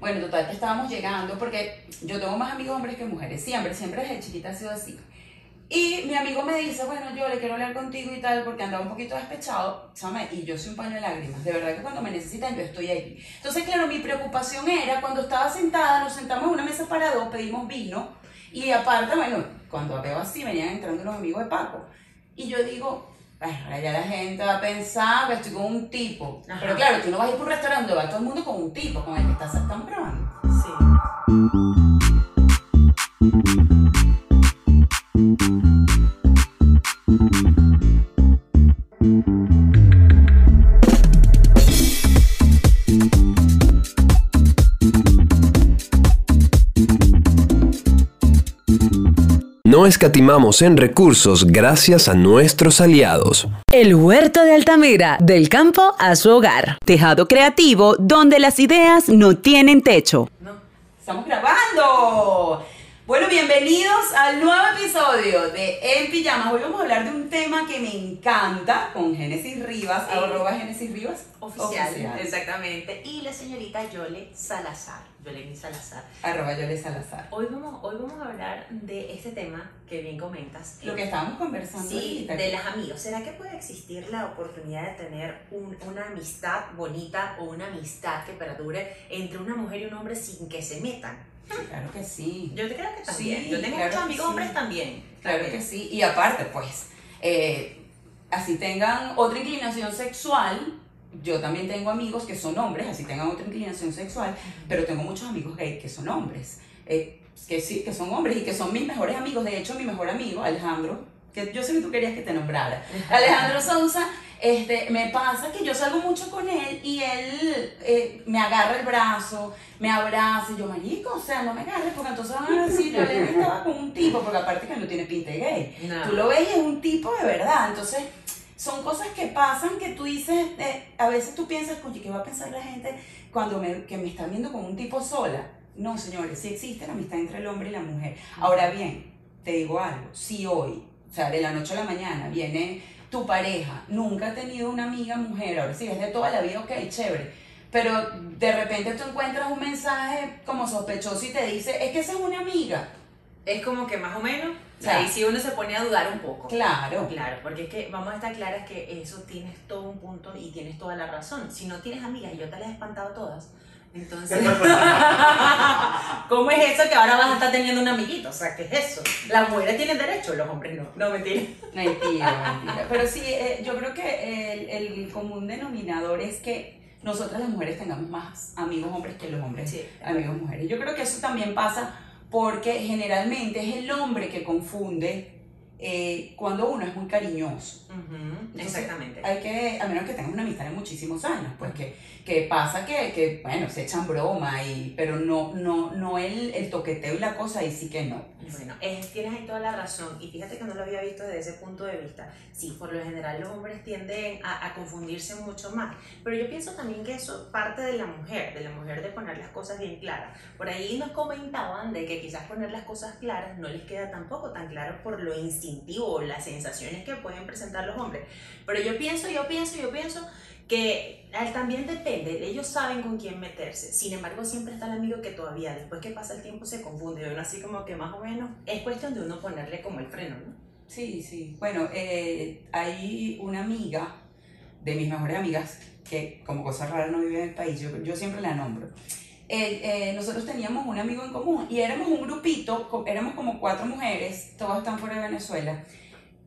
Bueno, total, que estábamos llegando, porque yo tengo más amigos hombres que mujeres, siempre, siempre desde chiquita ha sido así. Y mi amigo me dice, bueno, yo le quiero hablar contigo y tal, porque andaba un poquito despechado, ¿sabes? Y yo soy un paño de lágrimas. De verdad que cuando me necesitan, yo estoy ahí. Entonces, claro, mi preocupación era, cuando estaba sentada, nos sentamos en una mesa para dos, pedimos vino, y aparte, bueno, cuando veo así, venían entrando los amigos de Paco. Y yo digo, ay, ya la gente va a pensar que estoy con un tipo. Ajá. Pero claro, tú no vas a ir por un restaurante, va todo el mundo con un tipo, con el que estás, están probando. Sí. No escatimamos en recursos gracias a nuestros aliados. El Huerto de Altamira, del campo a su hogar. Tejado creativo donde las ideas no tienen techo. No, estamos grabando. Bueno, bienvenidos al nuevo episodio de En Pijamas. Hoy vamos a hablar de un tema que me encanta con Génesis Rivas, Eh, arroba Génesis Rivas. Oficial, exactamente. Y la señorita Yole Salazar. Yoleni Salazar. Arroba Yole Salazar. Hoy vamos, hoy vamos a hablar de este tema que bien comentas. Lo que estábamos conversando Sí, ahorita. de las amigas. ¿Será que puede existir la oportunidad de tener un- una amistad bonita o una amistad que perdure entre una mujer y un hombre sin que se metan? Claro que sí. Yo creo que también. Sí, Yo tengo claro muchos que amigos sí. hombres también. Claro que También. sí. Y aparte, pues, eh, así tengan otra inclinación sexual. Yo también tengo amigos que son hombres, así tengan otra inclinación sexual, pero tengo muchos amigos gays que son hombres. eh, que sí, que son hombres y que son mis mejores amigos. De hecho, mi mejor amigo, Alejandro, que yo sé que tú querías que te nombrara. Alejandro Sousa, este, me pasa que yo salgo mucho con él y él eh, me agarra el brazo, me abraza y yo, marico, o sea, no me agarres porque entonces van a decir, yo le estaba con un tipo, porque aparte que no tiene pinta de gay. No. Tú lo ves y es un tipo de verdad. Entonces, son cosas que pasan que tú dices, eh, a veces tú piensas, oye, ¿qué va a pensar la gente cuando me, que me está viendo con un tipo sola? No, señores, sí existe la amistad entre el hombre y la mujer. Ahora bien, te digo algo, si hoy, o sea, de la noche a la mañana viene tu pareja, nunca ha tenido una amiga mujer, ahora sí, es de toda la vida, ok, chévere. Pero de repente tú encuentras un mensaje como sospechoso y te dice, es que esa es una amiga. Es como que más o menos, O sea, ahí sí uno se pone a dudar un poco. Claro. Claro, porque es que vamos a estar claras que eso tienes todo un punto y tienes toda la razón. Si no tienes amigas y yo te las he espantado todas, entonces. ¿Cómo es eso que ahora vas a estar teniendo un amiguito? O sea, ¿qué es eso? Las mujeres tienen derecho, los hombres no. No, mentira. Mentira, mentira. Pero sí, eh, yo creo que el, el común denominador es que nosotras las mujeres tengamos más amigos hombres que los hombres Sí. amigos mujeres. Yo creo que eso también pasa porque generalmente es el hombre que confunde eh, cuando uno es muy cariñoso. Ujú, Entonces, Exactamente. Hay que, a menos que tengas una amistad de muchísimos años, pues que, que pasa que, que, bueno, se echan broma, y, pero no, no, no el, el toqueteo y la cosa, ahí sí que no. Bueno, es- tienes ahí toda la razón. Y fíjate que no lo había visto desde ese punto de vista. Sí, por lo general los hombres tienden a, a confundirse mucho más. Pero yo pienso también que eso parte de la mujer, de la mujer de poner las cosas bien claras. Por ahí nos comentaban de que quizás poner las cosas claras no les queda tampoco tan claro por lo instintivo o las sensaciones que pueden presentar los hombres. Pero yo pienso, yo pienso, yo pienso que también depende, ellos saben con quién meterse. Sin embargo, siempre está el amigo que todavía, después que pasa el tiempo, se confunde. Uno así como que más o menos es cuestión de uno ponerle como el freno, ¿no? Sí, sí. Bueno, eh, hay una amiga de mis mejores amigas que como cosa rara no vive en el país, yo, yo siempre la nombro. Eh, eh, nosotros teníamos un amigo en común y éramos un grupito, éramos como cuatro mujeres, todas están fuera de Venezuela,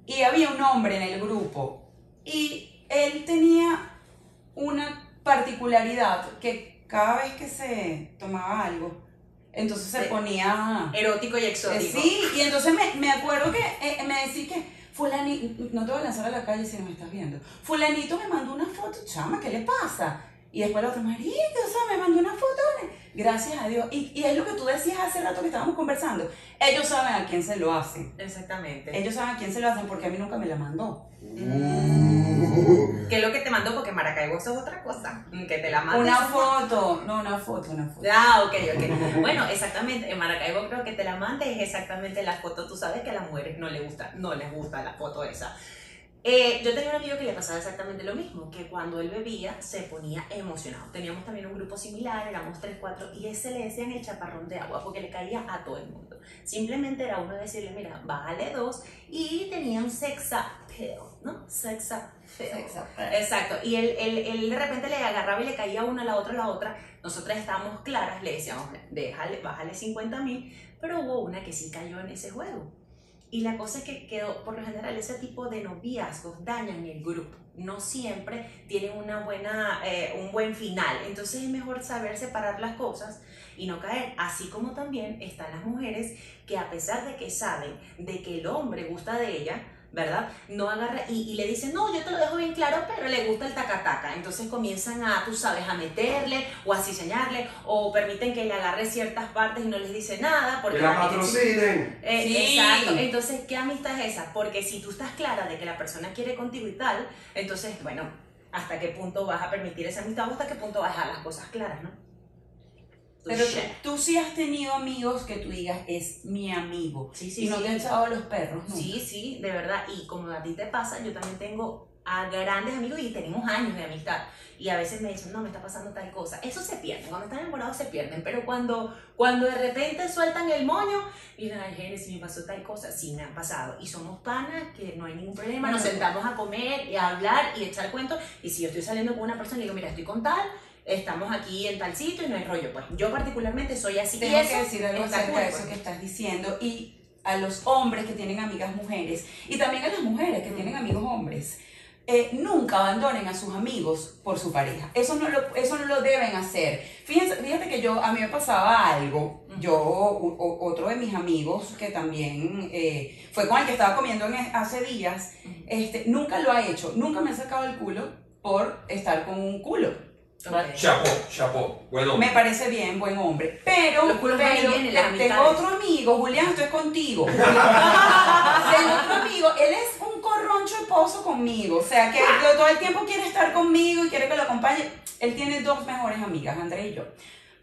y había un hombre en el grupo y él tenía una particularidad que cada vez que se tomaba algo, entonces se ponía... Erótico y Eh, exótico. Sí, y entonces me, me acuerdo que eh, me decís que fulanito, no te voy a lanzar a la calle si no me estás viendo, fulanito me mandó una foto, chama, ¿qué le pasa? Y después la otra, marica, o sea, me mandó una foto, gracias a Dios. Y, y es lo que tú decías hace rato que estábamos conversando, ellos saben a quién se lo hacen, Exactamente. ellos saben a quién se lo hacen porque a mí nunca me la mandó. ¿Qué es lo que te mandó? Porque Maracaibo eso es otra cosa. Que te la mande. Una foto, no, una foto, una foto. Ah, ok, ok. Bueno, exactamente. En Maracaibo creo que te la mande es exactamente la foto. Tú sabes que a las mujeres no les gusta, no les gusta la foto esa. Eh, yo tenía un amigo que le pasaba exactamente lo mismo, que cuando él bebía se ponía emocionado. Teníamos también un grupo similar, éramos 3, 4, y ese le decían el chaparrón de agua porque le caía a todo el mundo. Simplemente era uno decirle, mira, bájale dos, y tenía un sex appeal, ¿no? Sex appeal. Exacto. Y él, él, él de repente le agarraba y le caía una, a la otra, la otra. Nosotras estábamos claras, le decíamos, déjale, bájale 50 mil, pero hubo una que sí cayó en ese juego. Y la cosa es que quedó, por lo general, ese tipo de noviazgos dañan el grupo. No siempre tienen una buena, eh, un buen final. Entonces es mejor saber separar las cosas y no caer. Así como también están las mujeres que a pesar de que saben de que el hombre gusta de ella, ¿verdad? No agarra y, le dicen, no, yo te lo dejo bien claro, pero le gusta el tacataca. Entonces comienzan a, tú sabes, a meterle o a ciseñarle o permiten que le agarre ciertas partes y no les dice nada. Porque que la patrocinen. Eh, sí. Exacto. Entonces, ¿qué amistad es esa? Porque si tú estás clara de que la persona quiere contigo y tal, entonces, bueno, ¿hasta qué punto vas a permitir esa amistad o hasta qué punto vas a dejar las cosas claras, no? Pero tú, sí has tenido amigos que tú digas, es mi amigo. Sí, sí, y no te han echado los perros, ¿no? Sí, sí, de verdad. Y como a ti te pasa, yo también tengo a grandes amigos y tenemos años de amistad. Y a veces me dicen, no, me está pasando tal cosa. Eso se pierde. Cuando están enamorados se pierden. Pero cuando, cuando de repente sueltan el moño, y dicen, ay, Génesis, me pasó tal cosa. Sí, me ha pasado. Y somos panas, que no hay ningún problema. Nos sentamos a comer y a hablar y echar cuentos. Y si yo estoy saliendo con una persona y digo, mira, estoy con tal, estamos aquí en tal sitio y no hay rollo. Pues yo particularmente soy así. Tengo que decir algo acerca de eso que estás diciendo y a los hombres que tienen amigas mujeres y también a las mujeres que tienen amigos hombres. Eh, nunca abandonen a sus amigos por su pareja. Eso no lo, eso no lo deben hacer. Fíjense, fíjate que yo, a mí me pasaba algo. Yo, otro de mis amigos, que también eh, fue con el que estaba comiendo en, hace días, este, nunca lo ha hecho. Nunca me ha sacado el culo por estar con un culo. Chapo, chapo, bueno. Me parece bien, buen hombre. Pero, pero tengo otro amigo, Julián, estoy contigo. tengo otro amigo, él es un corroncho de pozo conmigo. O sea, que todo el tiempo quiere estar conmigo y quiere que lo acompañe. Él tiene dos mejores amigas, André y yo.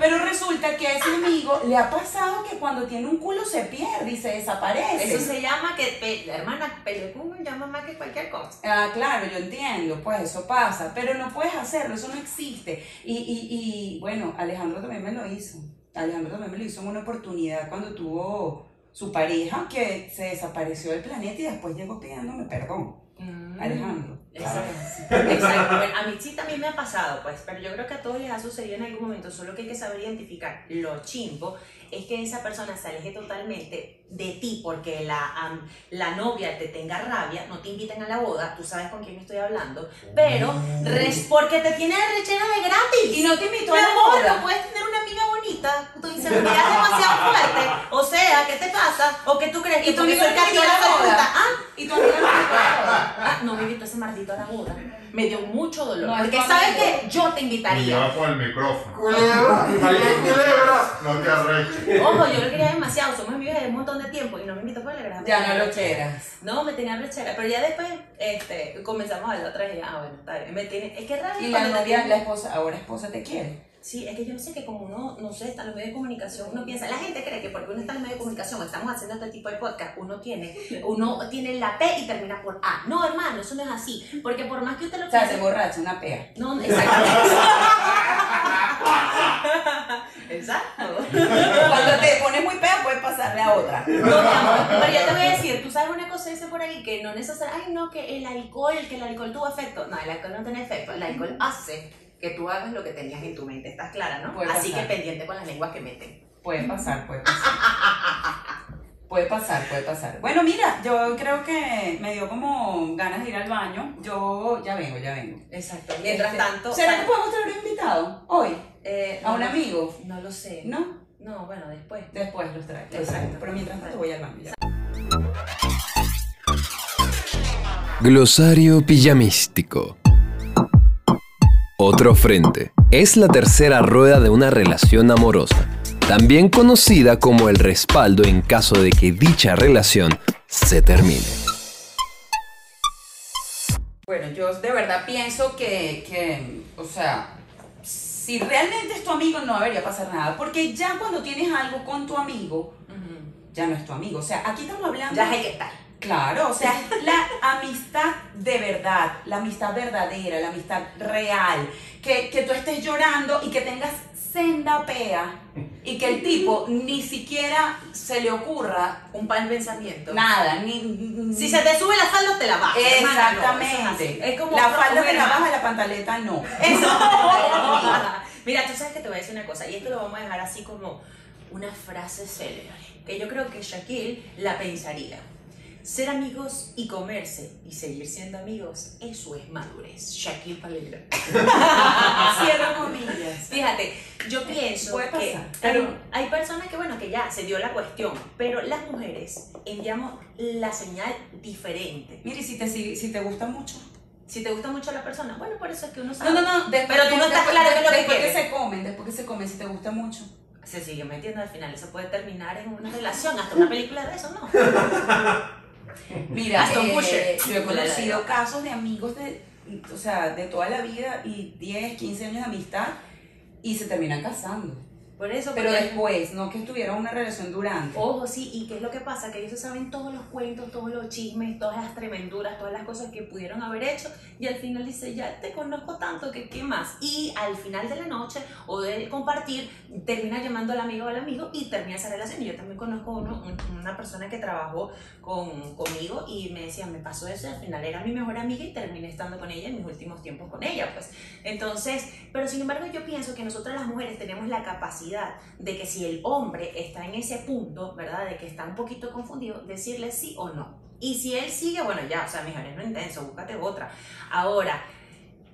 Pero resulta que a ese amigo le ha pasado que cuando tiene un culo se pierde y se desaparece. Eso se llama que, la hermana, pelecún llama más que cualquier cosa. Ah, claro, yo entiendo, pues eso pasa, pero no puedes hacerlo, eso no existe. Y, y, y bueno, Alejandro también me lo hizo. Alejandro también me lo hizo en una oportunidad cuando tuvo su pareja que se desapareció del planeta y después llegó pidiéndome perdón. Mm. Alejandro. Exacto. Exacto. a mí sí también me ha pasado, pues, pero yo creo que a todos les ha sucedido en algún momento, solo que hay que saber identificar lo chimbo es que esa persona se aleje totalmente de ti porque la, la novia te tenga rabia, no te inviten a la boda, tú sabes con quién estoy hablando, pero res, porque te tiene rechera de gratis. Y no te invito a la boda. No puedes tener una amiga bonita, tu inseguridad es demasiado fuerte. O sea, ¿qué te pasa? ¿O qué tú crees que tu amigo invitó a la boda? ¿Ah? ¿Y tu amiga no? Ah, no me invitó ese maldito a la boda me dio mucho dolor. No, porque sabes que yo te invitaría. Cuidado con el micrófono. No te arreches. Ojo, yo lo quería demasiado. Somos amigos de un montón de tiempo y no me invitó por la Ya no lo quieras. No, me tenía rechera. Pero ya después este, comenzamos a hablar otra vez. Ah, bueno, está bien. Me tiene, es que es raro. Y la novia, la esposa, ahora esposa te quiere. Sí, es que yo sé que como uno, no sé, está en los medios de comunicación, uno piensa, la gente cree que porque uno está en los medios de comunicación, estamos haciendo este tipo de podcast, uno tiene, uno tiene la P y termina por A. No, hermano, eso no es así, porque por más que usted lo piense... O sea, se borracha, una P. No, exactamente. Exacto. Cuando te pones muy pea, puedes pasarle a otra. No, mi amor, pero yo te voy a decir, tú sabes una cosa dice por ahí que no necesariamente, ay, no, que el alcohol, que el alcohol tuvo efecto. No, el alcohol no tiene efecto, el alcohol hace que tú hagas lo que tenías en tu mente, ¿estás clara, no? Así que pendiente con las lenguas que meten. Puede pasar, puede pasar. puede pasar, puede pasar. Bueno, mira, yo creo que me dio como ganas de ir al baño. Yo ya vengo, ya vengo. Exacto. Mientras este, tanto. ¿Será que podemos traer un invitado hoy? Eh, ¿A un amigo? No lo sé. ¿No? No, bueno, después. Después los traigo. Exacto. Pero mientras tanto voy al baño. Ya. Glosario pijamístico. Otro frente. Es la tercera rueda de una relación amorosa, también conocida como el respaldo en caso de que dicha relación se termine. Bueno, yo de verdad pienso que, que, o sea, si realmente es tu amigo no debería pasar nada, porque ya cuando tienes algo con tu amigo, ya no es tu amigo. O sea, aquí estamos hablando... Ya hay que estar Claro, o sea, la amistad de verdad, la amistad verdadera, la amistad real. Que, que tú estés llorando y que tengas senda pea y que el tipo ni siquiera se le ocurra Un pan pensamiento. nada, ni... Si se te sube la falda, te la bajas. hermana, no, es. Exactamente. es como la falda de la baja, la pantaleta no. Eso. Mira, tú sabes que te voy a decir una cosa, y esto lo vamos a dejar así como una frase célebre, que yo creo que Shaquille la pensaría. Ser amigos y comerse y seguir siendo amigos, eso es madurez. Shaquille Palegra. Cierro comillas. Fíjate, yo pienso Puede que hay, hay personas que, bueno, que ya se dio la cuestión, pero las mujeres enviamos la señal diferente. Mire, si te, si te gusta mucho. Si te gusta mucho la persona, bueno, por eso es que uno No, sabe. no, no. después- Pero tú no estás después- claro es lo que Después que quieres. se comen, después que se comen, si te gusta mucho. se sigue metiendo al final, eso puede terminar en una relación, hasta una película de eso, ¿no? Mira, eh, Kutcher. yo he conocido casos de amigos de, o sea, de toda la vida y 10, 15 años de amistad y se terminan casando. Por eso, Pero después, no que tuvieran una relación durante. Ojo, sí, y qué es lo que pasa, que ellos se saben todos los cuentos, todos los chismes, todas las tremenduras, todas las cosas que pudieron haber hecho, y al final dice, ya te conozco tanto, que qué más. Y al final de la noche, o de compartir, termina llamando al amigo o al amigo y termina esa relación. Y yo también conozco uno, un- una persona que trabajó con, conmigo y me decía, me pasó eso, y al final era mi mejor amiga y terminé estando con ella en mis últimos tiempos con ella, pues. Entonces, pero sin embargo yo pienso que nosotras las mujeres tenemos la capacidad de que si el hombre está en ese punto, ¿verdad? De que está un poquito confundido, decirle sí o no. Y si él sigue, bueno, ya, o sea, mejor no intenso, búscate otra. Ahora,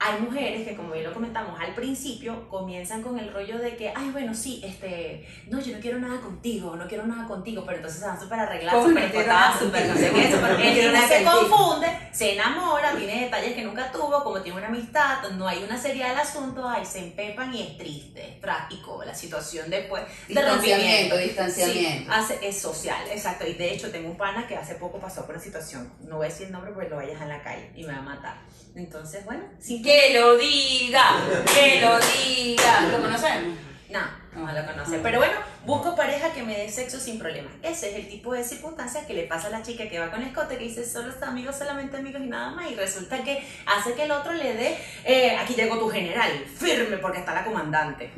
hay mujeres que, como ya lo comentamos al principio, comienzan con el rollo de que, ay, bueno, sí, este, no, yo no quiero nada contigo, no quiero nada contigo, pero entonces se van súper arregladas, ¿Cómo súper no escotadas, súper no sé qué, No el nada se confunde, se enamora, tiene detalles que nunca tuvo, como tiene una amistad, no hay una seriedad del asunto, ay, se empepan y es triste, es trágico la situación después de Distanciamiento, distanciamiento. Sí, hace, es social, exacto. Y de hecho, tengo un pana que hace poco pasó por una situación. No voy a decir el nombre porque lo vayas en la calle y me va a matar. Entonces, bueno, sí. Que lo diga, que lo diga. ¿Lo conocemos? No, no lo conoce. Pero bueno, busco pareja que me dé sexo sin problema. Ese es el tipo de circunstancias que le pasa a la chica que va con escote, que dice solo está amigos, solamente amigos y nada más. Y resulta que hace que el otro le dé, eh, aquí llegó tu general, firme porque está la comandante.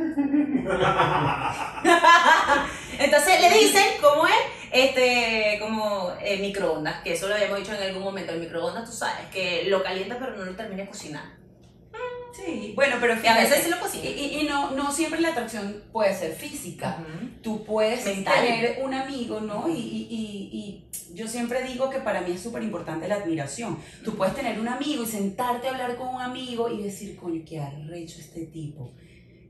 Entonces le dicen, como es, este, como eh, microondas, que eso lo habíamos dicho en algún momento. El microondas, tú sabes, que lo calienta pero no lo termina de cocinar. Sí, bueno, pero Y a veces fíjate, sí lo cocina. Y, no, no siempre la atracción puede ser física. Tú puedes Mental. tener un amigo, ¿no? Y, y- y- yo siempre digo que para mí es súper importante la admiración. Tú puedes tener un amigo y sentarte a hablar con un amigo y decir, coño, qué arrecho este tipo.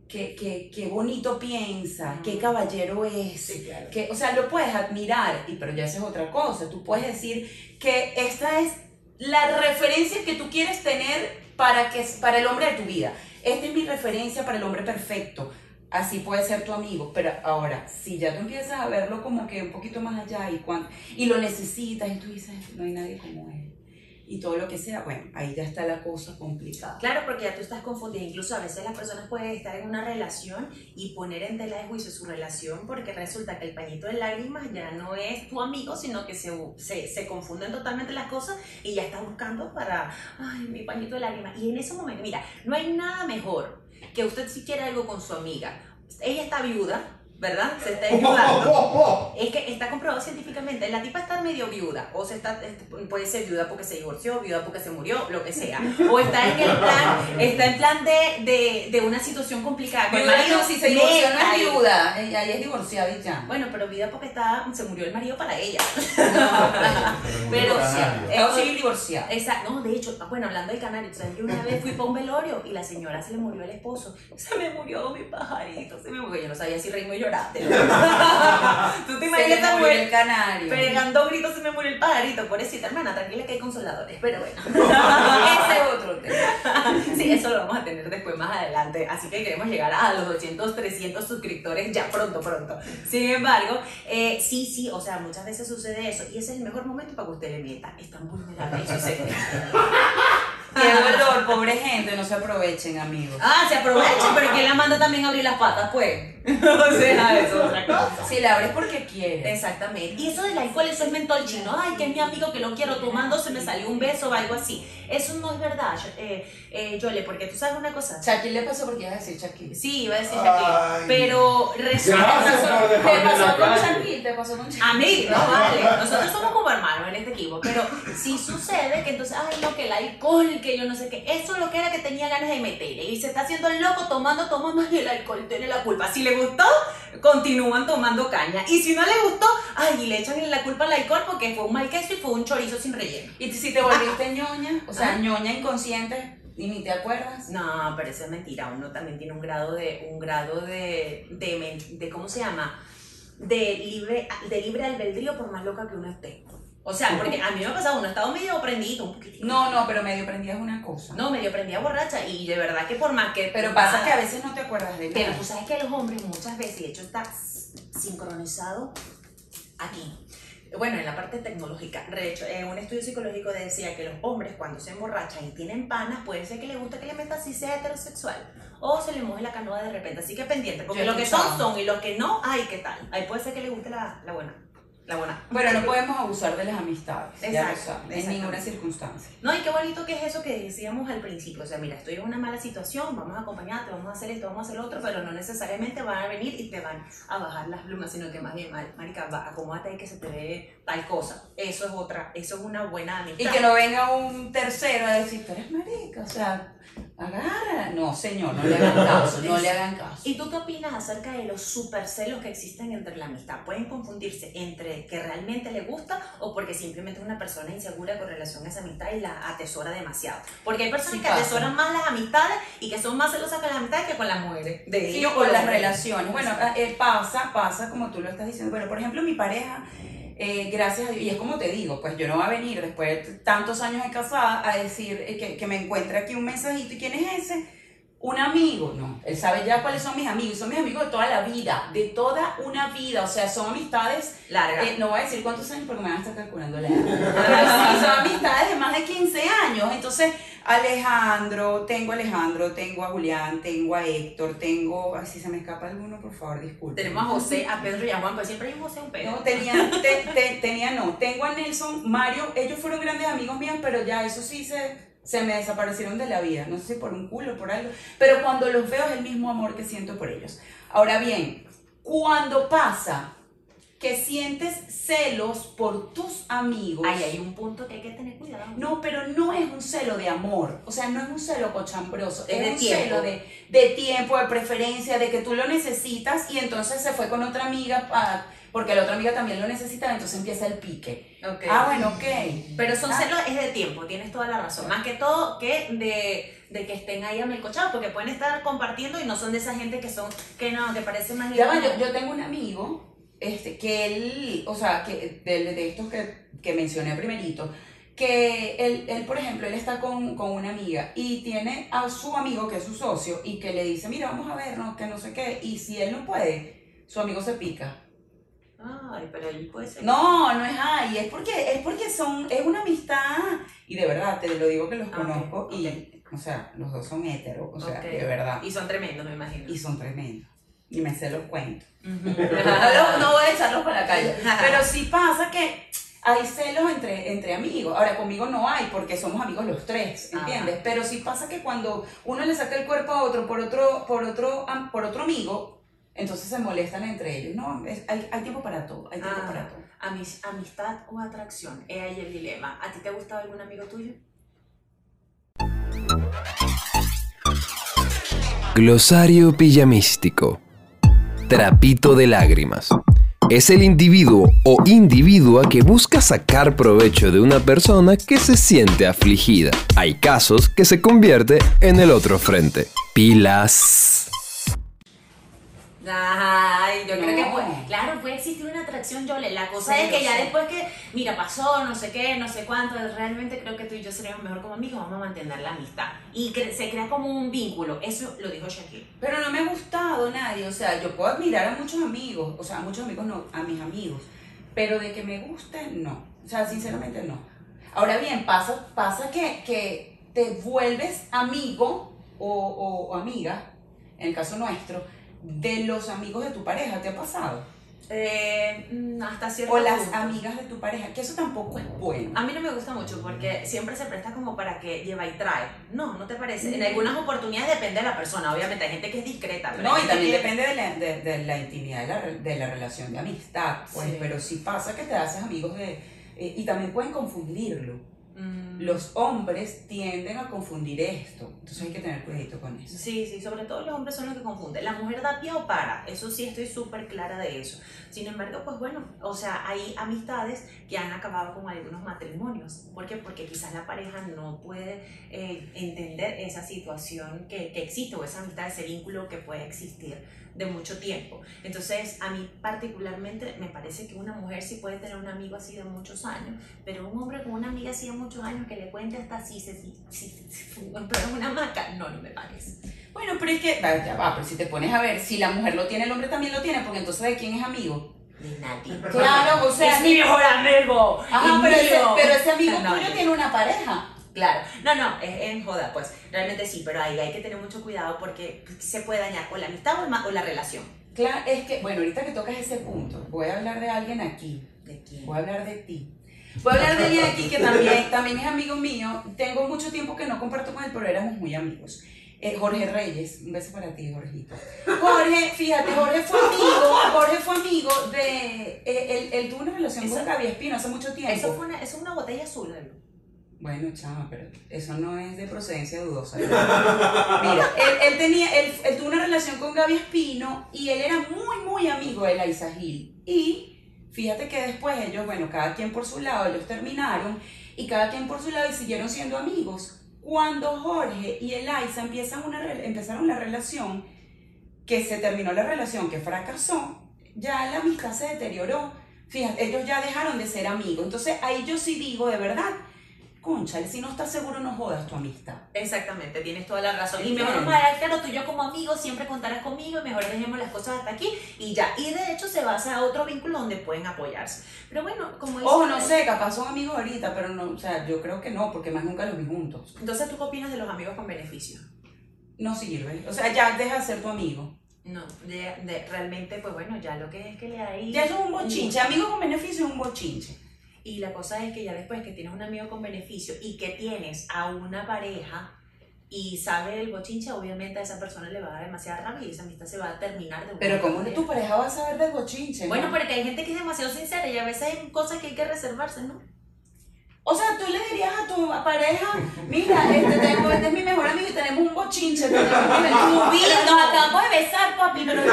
Qué, qué, qué bonito piensa, qué caballero es. Sí, claro. que, o sea, lo puedes admirar, y, pero ya eso es otra cosa. Tú puedes decir que esta es la referencia que tú quieres tener para, que, para el hombre de tu vida. Esta es mi referencia para el hombre perfecto. Así puede ser tu amigo, pero ahora, si ya tú empiezas a verlo como que un poquito más allá y, cuan- y lo necesitas y tú dices, no hay nadie como él, y todo lo que sea, bueno, ahí ya está la cosa complicada. Claro, porque ya tú estás confundida. Incluso a veces las personas pueden estar en una relación y poner en tela de juicio su relación porque resulta que el pañito de lágrimas ya no es tu amigo, sino que se, se, se confunden totalmente las cosas y ya estás buscando para, ay, mi pañito de lágrimas. Y en ese momento, mira, no hay nada mejor que usted si quiere algo con su amiga. Ella está viuda, ¿verdad? Se está ayudando. Es que está comprobado científicamente, la tipa está medio viuda, o se está, puede ser viuda porque se divorció, viuda porque se murió, lo que sea. O está en el plan, está en plan de, de, de una situación complicada. con el marido no, si se divorció no es viuda, ella ella es divorciada y ya. Bueno, pero viuda porque está, se murió el marido para ella. Pero Pero sí, sí, Estado civil divorciada. Exacto, no, de hecho, bueno, hablando de canario, ¿sabes que una vez fui para un velorio y la señora se le murió el esposo? Se me murió mi pajarito, se me murió. Yo no sabía si reírme o llorar. te lo juro. ¿Tú te Se imaginas murió mujer el canario. pegando gritos se me murió el pajarito? Pobrecita hermana, tranquila que hay consoladores, pero bueno. Ese es otro tema. Sí, eso lo vamos a tener después más adelante. Así que queremos llegar a los 200, 300 suscriptores ya pronto, pronto. Sin embargo, eh, sí, sí, o sea, muchas veces sucede eso. Y ese es el mejor momento para que usted le meta. Están vulnerables. Eso se pobre gente, no se aprovechen, amigos. Ah, se aprovecha, pero ¿quién la manda también a abrir las patas, pues? o sea, eso es otra cosa. Si la abres porque quieres. Exactamente. Y eso del alcohol, eso es mentol chino. Ay, que es mi amigo que lo quiero tomando, se me salió un beso o algo así. Eso no es verdad, eh, eh, Yole, porque tú sabes una cosa. Shakir le pasó porque ibas a decir Shakir. Sí, iba a decir Shakir. Ay. Pero resulta. puede Te pasó con calle. Shakir, te pasó con Shakir. A mí, no vale. Nosotros somos como hermanos en este equipo. Pero sí sucede que entonces, ay, no, que el alcohol, que yo no sé qué. Eso es lo que era que tenía ganas de meterle. Y se está haciendo el loco tomando, tomando, y el alcohol tiene la culpa. Si le gustó, continúan tomando caña. Y si no le gustó, ay, y le echan la culpa al alcohol porque fue un mal queso y fue un chorizo sin relleno. Y si te volviste ñoña, o sea, Ah. ñoña inconsciente y ni te acuerdas. No, pero eso es mentira. Uno también tiene un grado de, un grado de, de, de ¿cómo se llama? De libre, de libre albedrío por más loca que uno esté. O sea, porque a mí me ha pasado, uno ha estado medio prendido, un poquitito. No, no, pero medio prendida es una cosa. No, medio prendida borracha y de verdad que por más que... Pero pasa que a veces no te acuerdas de Pero tú sabes que los hombres muchas veces, de hecho está sincronizado aquí. Bueno, en la parte tecnológica. De hecho, eh, un estudio psicológico decía que los hombres cuando se emborrachan y tienen panas, puede ser que les guste que le meta así sea heterosexual. O se le moje la canoa de repente. Así que pendiente. Porque los que son son y los que no, ay, ¿qué tal? Ahí puede ser que le guste la, la buena. La buena. Bueno, no podemos abusar de las amistades. Exacto, en ninguna circunstancia. No, y qué bonito que es eso que decíamos al principio. O sea, mira, estoy en una mala situación, vamos a acompañarte, vamos a hacer esto, vamos a hacer lo otro, pero no necesariamente van a venir y te van a bajar las plumas, sino que más bien, mar- marica, va, acomódate ahí que se te ve tal cosa. Eso es otra, eso es una buena amistad. Y que no venga un tercero a decir, tú eres marica, o sea, agarra. No, señor, no le hagan caso, no le hagan caso. ¿Y tú qué opinas acerca de los supercelos que existen entre la amistad? ¿Pueden confundirse entre que realmente le gusta o porque simplemente es una persona insegura con relación a esa amistad y la atesora demasiado? Porque hay personas Sí que pasa. atesoran más las amistades y que son más celosas con las amistades que con las mujeres. De Sí, ellos con las relaciones. Bueno, eh, pasa, pasa como tú lo estás diciendo. Pero, por ejemplo, mi pareja, eh, gracias a Dios, y es como te digo, pues yo no voy a venir después de tantos años de casada a decir eh, que, que me encuentre aquí un mensajito. ¿Y quién es ese? Un amigo, no. Él sabe ya cuáles son mis amigos. Son mis amigos de toda la vida, de toda una vida. O sea, son amistades Larga. eh, no voy a decir cuántos años porque me van a estar calculando la edad. Son amistades de más de 15 años. Entonces, Alejandro, tengo a Alejandro, tengo a Julián, tengo a Héctor, tengo. Ay, si se me escapa alguno, por favor, disculpe. Tenemos a José, a Pedro y a Juan, pues siempre hay un José un Pedro. No, tenía, te- te- tenía, no. Tengo a Nelson, Mario, ellos fueron grandes amigos míos, pero ya eso sí se, se me desaparecieron de la vida. No sé si por un culo, por algo. Pero cuando los veo es el mismo amor que siento por ellos. Ahora bien, cuando pasa que sientes celos por tus amigos. Ahí hay un punto que hay que tener cuidado. No, pero no es un celo de amor, o sea, no es un celo cochambroso, Es es, un tiempo. celo de, de tiempo, de preferencia, de que tú lo necesitas y entonces se fue con otra amiga pa- porque la otra amiga también lo necesitaba, entonces empieza el pique. Ah, bueno, ok. Pero son Ah. celos es de tiempo, tienes toda la razón. Más que todo que de, de que estén ahí amelcochados, porque pueden estar compartiendo y no son de esa gente que son, que no, que parece más Ya yo, yo tengo un amigo, este, que él, o sea, que de, de estos que, que mencioné primerito, que él, él, por ejemplo, él está con, con una amiga y tiene a su amigo que es su socio y que le dice, mira, vamos a vernos, que no sé qué, y si él no puede, su amigo se pica. Ay, pero ahí puede ser. No, no es ahí, es porque, es porque son, es una amistad, y de verdad, te lo digo que los Ok, conozco, y, o sea, los dos son heteros, o sea, Ok. de verdad, Y son tremendos, me imagino. y son tremendos, y me sé los cuentos. No, no voy a echarlos por la calle. Pero sí pasa que hay celos entre, entre amigos. Ahora, conmigo no hay porque somos amigos los tres, ¿entiendes? Ajá. Pero sí pasa que cuando uno le saca el cuerpo a otro por otro, por otro, por otro amigo, entonces se molestan entre ellos. No, es- hay, hay tiempo para todo, hay tiempo Ah. para todo. Amis- amistad o atracción, es ahí el dilema. ¿A ti te ha gustado algún amigo tuyo? Glosario pijamístico. Trapito de lágrimas. Es el individuo o individua que busca sacar provecho de una persona que se siente afligida. Hay casos que se convierte en el otro frente. Pilas. Ay, yo creo No. que puede, claro, puede existir una atracción, Yole. La cosa Sí, es que ya sé. después que, mira, pasó, no sé qué, no sé cuánto, realmente creo que tú y yo seríamos mejor como amigos, vamos a mantener la amistad. Y cre- se crea como un vínculo, eso lo dijo Shakira. Pero no me ha gustado nadie, o sea, yo puedo admirar a muchos amigos, o sea, a muchos amigos no, a mis amigos, pero de que me guste, no, o sea, sinceramente no. Ahora bien, pasa, pasa que, que te vuelves amigo o, o- o amiga, en el caso nuestro, de los amigos de tu pareja, ¿te ha pasado? Eh, mm, hasta cierto O las punto. amigas de tu pareja, que eso tampoco es bueno. A mí no me gusta mucho porque siempre se presta como para que lleva y trae. No, ¿no te parece? En algunas oportunidades depende de la persona. Obviamente hay gente que es discreta. Pero No, y también que- depende de la, de, de la intimidad de la, de la relación de amistad, pues, Sí. pero sí pasa que te haces amigos de... eh, y también pueden confundirlo. Mm, Los hombres tienden a confundir esto, entonces hay que tener cuidado con eso. Sí, sí, sobre todo los hombres son los que confunden. La mujer da pie o para, eso sí estoy súper clara de eso. Sin embargo, pues bueno, o sea, hay amistades que han acabado con algunos matrimonios. ¿Por qué? Porque quizás la pareja no puede eh, entender esa situación que, que existe o esa amistad, ese vínculo que puede existir de mucho tiempo. Entonces, a mí particularmente me parece que una mujer sí puede tener un amigo así de muchos años, pero un hombre con una amiga así de muchos años que le cuente hasta si se si, si, una maca, no, no me parece. Bueno, pero es que, ya va, pero si te pones a ver, si la mujer lo tiene, el hombre también lo tiene, porque entonces ¿de quién es amigo? De nadie. Claro, o sea, es mi mejor amigo. Ajá, pero ese, pero ese amigo No, tuyo no. tiene una pareja. Claro, no, no, es en joda, pues realmente sí, pero ahí hay que tener mucho cuidado porque se puede dañar o la amistad o, el ma- o la relación. Claro, es que, bueno, ahorita que tocas ese punto, voy a hablar de alguien aquí, ¿De quién? voy a hablar de ti. Voy a hablar de alguien aquí que también, también es amigo mío. Tengo mucho tiempo que no comparto con él, pero éramos muy amigos. Eh, Jorge Reyes, un beso para ti, Jorgito. Jorge, fíjate, Jorge fue amigo, Jorge fue amigo de. eh, él, él tuvo una relación con Gaby Espino hace mucho tiempo. Eso fue una, eso es una botella azul, ¿no? Bueno, chama, pero eso no es de procedencia dudosa. Mira, él, él tenía, él, él tuvo una relación con Gaby Espino y él era muy, muy amigo de Laisa Gil. Y fíjate que después ellos, bueno, cada quien por su lado, ellos terminaron y cada quien por su lado y siguieron siendo amigos. Cuando Jorge y Eliza empiezan una, empezaron la relación, que se terminó la relación, que fracasó, ya la amistad se deterioró. Fíjate, ellos ya dejaron de ser amigos. Entonces ahí yo sí digo, de verdad, conchale, si no estás seguro no jodas tu amistad. Exactamente, tienes toda la razón. Y mejor, Mara, claro, tú y yo como amigos siempre contarás conmigo y mejor dejemos las cosas hasta aquí y ya. Y de hecho se basa a otro vínculo donde pueden apoyarse. Pero bueno, como Ojo, no sé, capaz son amigos ahorita, pero no, o sea, yo creo que no, porque más nunca los vi juntos. Entonces, ¿tú qué opinas de los amigos con beneficio? No sirve. O sea, ya deja de ser tu amigo. No, de, de- realmente, pues bueno, ya lo que es que le hay... Ya es un bochinche. Amigo con beneficio es un bochinche. Y la cosa es que ya después que tienes un amigo con beneficio y que tienes a una pareja y sabe el bochinche, obviamente a esa persona le va a dar demasiada rabia y esa amistad se va a terminar de Pero ¿cómo manera. tu pareja va a saber del bochinche? no? Bueno, porque hay gente que es demasiado sincera y a veces hay cosas que hay que reservarse, ¿no? O sea, tú le dirías a tu pareja, mira, este, tengo, este es mi mejor amigo y tenemos un bochinche. tenemos un No, nos acabamos de besar, papi, pero no,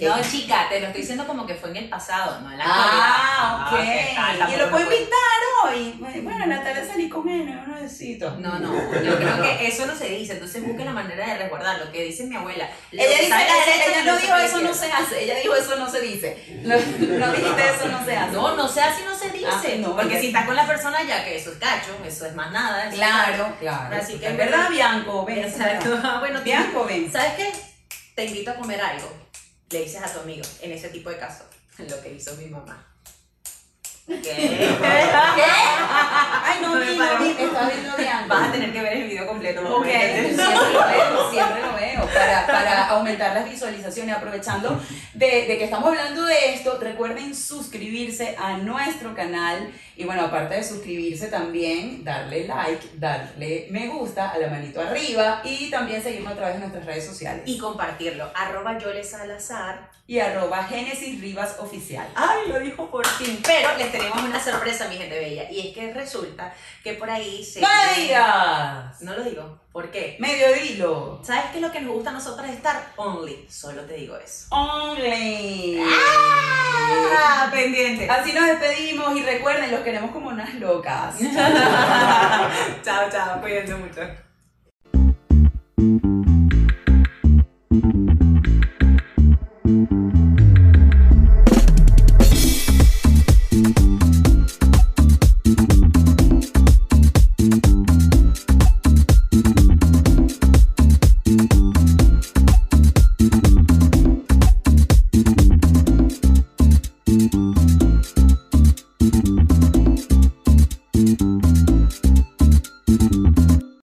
no, no, chica, te lo estoy diciendo como que fue en el pasado, no en la Ah, ok. ¿qué tal? y lo puedo invitar hoy. Bueno, tarde salí con él, un besito. No, no, yo creo que eso no se dice, entonces busque la manera de resguardar lo que dice mi abuela. Ella dice, ella, no no se dijo eso no se hace, ella dijo eso no se dice. No, no dijiste eso no se hace. No, no sé así no se dice. Ah, no, porque si estás con la persona ya que eso es cacho, eso es más nada. eso es Claro, claro. Así que es verdad, Bianco, ven. Exacto. Ah, bueno, Bianco, ven. ¿Sabes qué? Te invito a comer algo. Le dices a tu amigo, en ese tipo de casos, lo que hizo mi mamá. ¿Qué? ¿Qué? Ay, no, Me mira, paró. mira, está viendo Bianco. Vas a tener que ver el video completo. Ok, siempre lo veo, siempre lo veo, para, para aumentar las visualizaciones. Aprovechando de, de que estamos hablando de esto, recuerden suscribirse a nuestro canal y bueno, aparte de suscribirse también, darle like, darle me gusta a la manito arriba y también seguirnos a través de nuestras redes sociales. Y compartirlo. Arroba Yole Salazar. Y arroba Génesis Rivas Oficial. Ay, lo dijo por fin. Pero les tenemos una sorpresa, mi gente bella. Y es que resulta que por ahí se. ¡No digas! No lo digo. ¿Por qué? Medio dilo. ¿Sabes qué es lo que nos gusta a nosotras estar? Only. Solo te digo eso. Only. Ah, pendiente. Así nos despedimos y recuerden, los queremos como unas locas. chao, chao. Cuídense mucho.